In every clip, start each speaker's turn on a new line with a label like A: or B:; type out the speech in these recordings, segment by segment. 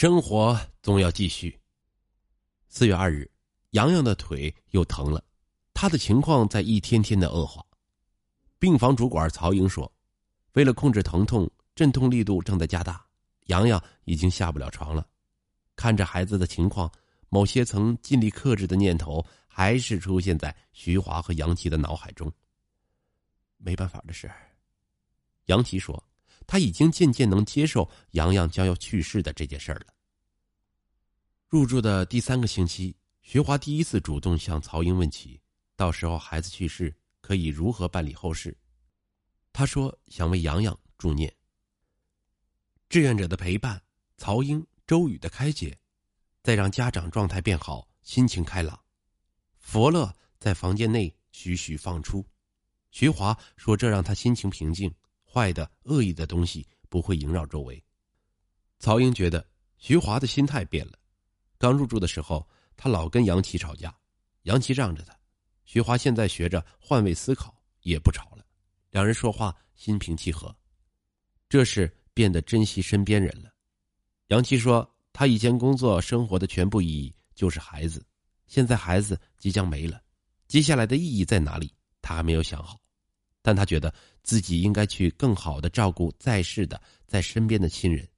A: 生活总要继续。四月二日，洋洋的腿又疼了，他的情况在一天天的恶化。病房主管曹英说：“为了控制疼痛，镇痛力度正在加大，洋洋已经下不了床了。”看着孩子的情况，某些曾尽力克制的念头还是出现在徐华和杨琪的脑海中。没办法的事，杨琪说：“他已经渐渐能接受洋洋将要去世的这件事了。”入住的第三个星期，徐华第一次主动向曹英问起，到时候孩子去世可以如何办理后事。他说：“想为洋洋助念。”志愿者的陪伴，曹英。周宇的开解，再让家长状态变好，心情开朗。佛乐在房间内徐徐放出。徐华说：“这让他心情平静，坏的、恶意的东西不会萦绕周围。”曹英觉得徐华的心态变了。刚入住的时候，他老跟杨琪吵架，杨琪让着他。徐华现在学着换位思考，也不吵了，两人说话心平气和。这是变得珍惜身边人了。杨琪说：“他以前工作生活的全部意义就是孩子，现在孩子即将没了，接下来的意义在哪里？他还没有想好。但他觉得自己应该去更好的照顾在世的、在身边的亲人。”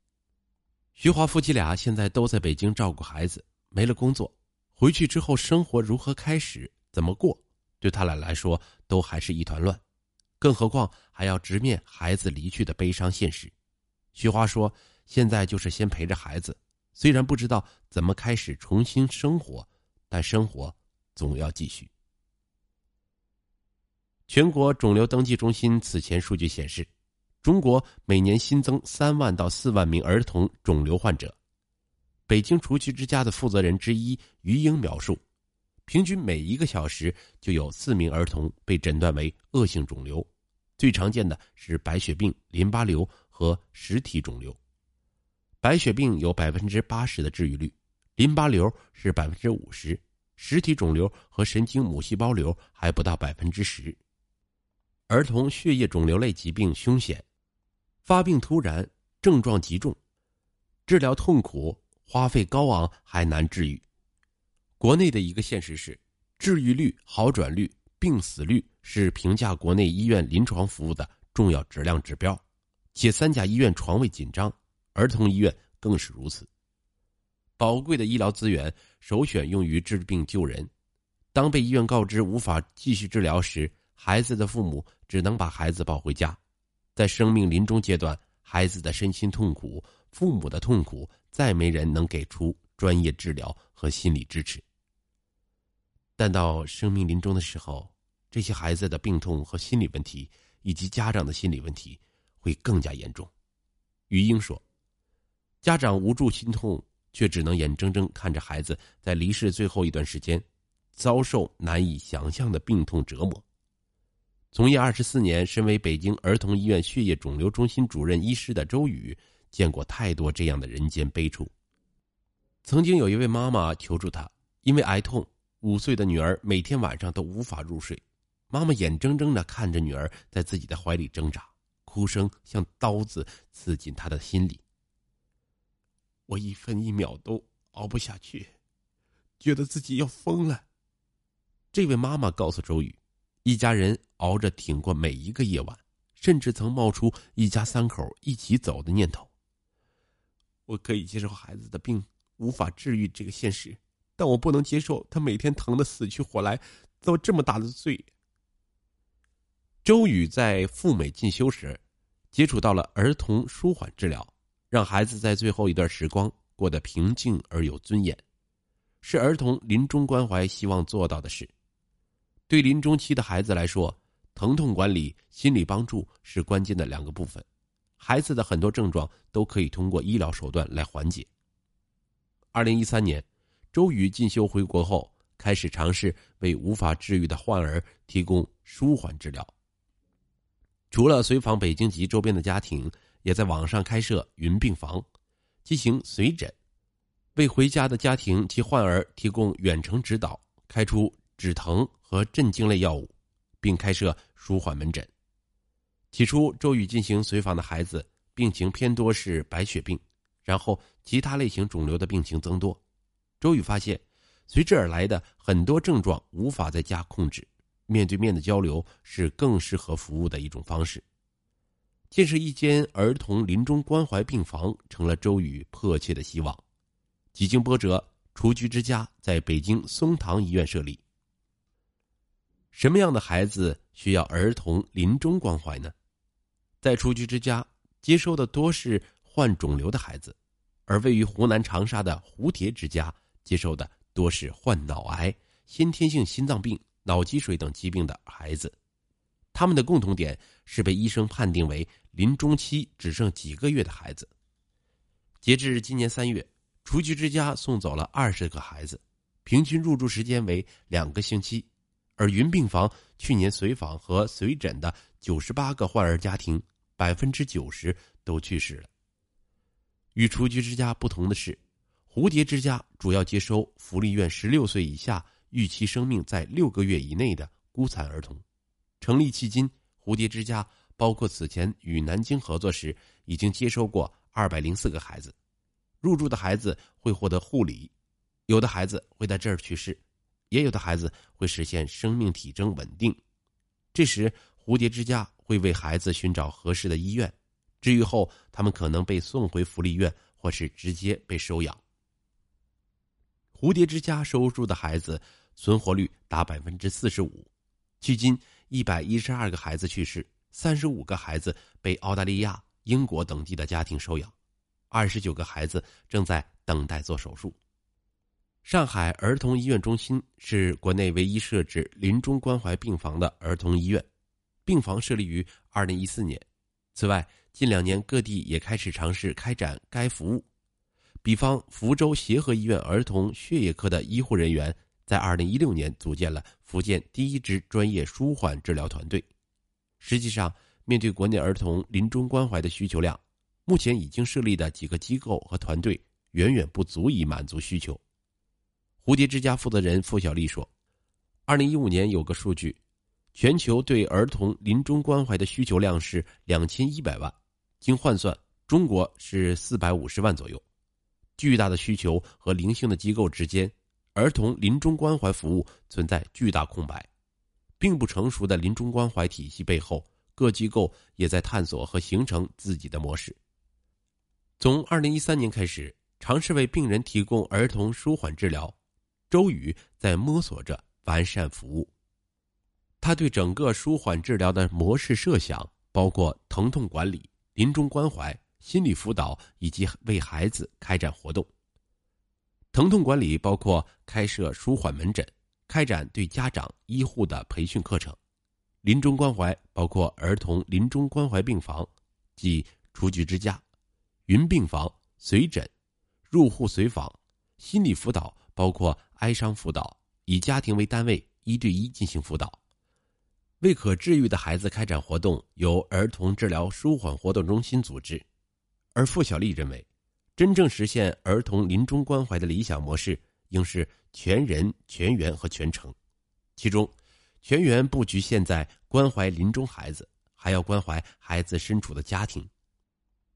A: 徐华夫妻俩现在都在北京照顾孩子，没了工作，回去之后生活如何开始、怎么过，对他俩来说都还是一团乱，更何况还要直面孩子离去的悲伤现实。徐华说。现在就是先陪着孩子，虽然不知道怎么开始重新生活，但生活总要继续。全国肿瘤登记中心此前数据显示，中国每年新增三万到四万名儿童肿瘤患者。北京除去之家的负责人之一于英描述，平均每一个小时就有四名儿童被诊断为恶性肿瘤，最常见的是白血病、淋巴瘤和实体肿瘤。白血病有百分之八十的治愈率，淋巴瘤是百分之五十，实体肿瘤和神经母细胞瘤还不到百分之十。儿童血液肿瘤类疾病凶险，发病突然，症状极重，治疗痛苦，花费高昂，还难治愈。国内的一个现实是，治愈率、好转率、病死率是评价国内医院临床服务的重要质量指标，且三甲医院床位紧张。儿童医院更是如此。宝贵的医疗资源首选用于治病救人，当被医院告知无法继续治疗时，孩子的父母只能把孩子抱回家。在生命临终阶段，孩子的身心痛苦，父母的痛苦，再没人能给出专业治疗和心理支持。但到生命临终的时候，这些孩子的病痛和心理问题，以及家长的心理问题，会更加严重。于英说。家长无助心痛，却只能眼睁睁看着孩子在离世最后一段时间，遭受难以想象的病痛折磨。从业二十四年，身为北京儿童医院血液肿瘤中心主任医师的周宇，见过太多这样的人间悲处。曾经有一位妈妈求助他，因为癌痛，五岁的女儿每天晚上都无法入睡，妈妈眼睁睁的看着女儿在自己的怀里挣扎，哭声像刀子刺进她的心里。我一分一秒都熬不下去，觉得自己要疯了。这位妈妈告诉周宇，一家人熬着挺过每一个夜晚，甚至曾冒出一家三口一起走的念头。我可以接受孩子的病无法治愈这个现实，但我不能接受他每天疼得死去活来，遭这么大的罪。周宇在赴美进修时，接触到了儿童舒缓治疗。让孩子在最后一段时光过得平静而有尊严，是儿童临终关怀希望做到的事。对临终期的孩子来说，疼痛管理、心理帮助是关键的两个部分。孩子的很多症状都可以通过医疗手段来缓解。二零一三年，周宇进修回国后，开始尝试为无法治愈的患儿提供舒缓治疗。除了随访北京及周边的家庭。也在网上开设云病房，进行随诊，为回家的家庭及患儿提供远程指导，开出止疼和镇静类药物，并开设舒缓门诊。起初，周宇进行随访的孩子病情偏多是白血病，然后其他类型肿瘤的病情增多。周宇发现，随之而来的很多症状无法在家控制，面对面的交流是更适合服务的一种方式。建设一间儿童临终关怀病房成了周宇迫切的希望。几经波折，雏菊之家在北京松堂医院设立。什么样的孩子需要儿童临终关怀呢？在雏菊之家接收的多是患肿瘤的孩子，而位于湖南长沙的蝴蝶之家接收的多是患脑癌、先天性心脏病、脑积水等疾病的孩子。他们的共同点是被医生判定为临终期只剩几个月的孩子。截至今年三月，雏菊之家送走了二十个孩子，平均入住时间为两个星期。而云病房去年随访和随诊的九十八个患儿家庭，百分之九十都去世了。与雏菊之家不同的是，蝴蝶之家主要接收福利院十六岁以下、预期生命在六个月以内的孤残儿童。成立迄今，蝴蝶之家包括此前与南京合作时，已经接收过二百零四个孩子。入住的孩子会获得护理，有的孩子会在这儿去世。也有的孩子会实现生命体征稳定，这时蝴蝶之家会为孩子寻找合适的医院，治愈后他们可能被送回福利院，或是直接被收养。蝴蝶之家收住的孩子存活率达百分之四十五，距今一百一十二个孩子去世，三十五个孩子被澳大利亚、英国等地的家庭收养，二十九个孩子正在等待做手术。上海儿童医院中心是国内唯一设置临终关怀病房的儿童医院，病房设立于二零一四年。此外，近两年各地也开始尝试开展该服务。比方，福州协和医院儿童血液科的医护人员在二零一六年组建了福建第一支专业舒缓治疗团队。实际上，面对国内儿童临终关怀的需求量，目前已经设立的几个机构和团队远远不足以满足需求。蝴蝶之家负责人付小丽说：“二零一五年有个数据，全球对儿童临终关怀的需求量是两千一百万，经换算，中国是四百五十万左右。巨大的需求和零星的机构之间，儿童临终关怀服务存在巨大空白。并不成熟的临终关怀体系背后，各机构也在探索和形成自己的模式。从二零一三年开始，尝试为病人提供儿童舒缓治疗。”周宇在摸索着完善服务。他对整个舒缓治疗的模式设想包括疼痛管理、临终关怀、心理辅导以及为孩子开展活动。疼痛管理包括开设舒缓门诊，开展对家长、医护的培训课程；临终关怀包括儿童临终关怀病房，即雏菊之家、云病房、随诊、入户随访、心理辅导。包括哀伤辅导，以家庭为单位，一对一进行辅导；为可治愈的孩子开展活动，由儿童治疗舒缓活动中心组织。而付小丽认为，真正实现儿童临终关怀的理想模式，应是全人、全员和全程。其中，全员不局限在关怀临终孩子，还要关怀孩子身处的家庭；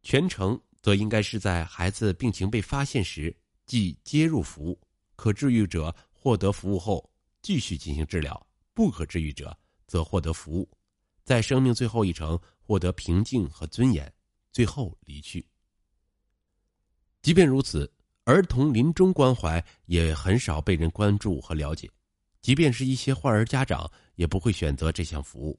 A: 全程则应该是在孩子病情被发现时即接入服务。可治愈者获得服务后继续进行治疗，不可治愈者则获得服务，在生命最后一程获得平静和尊严，最后离去。即便如此，儿童临终关怀也很少被人关注和了解，即便是一些患儿家长也不会选择这项服务。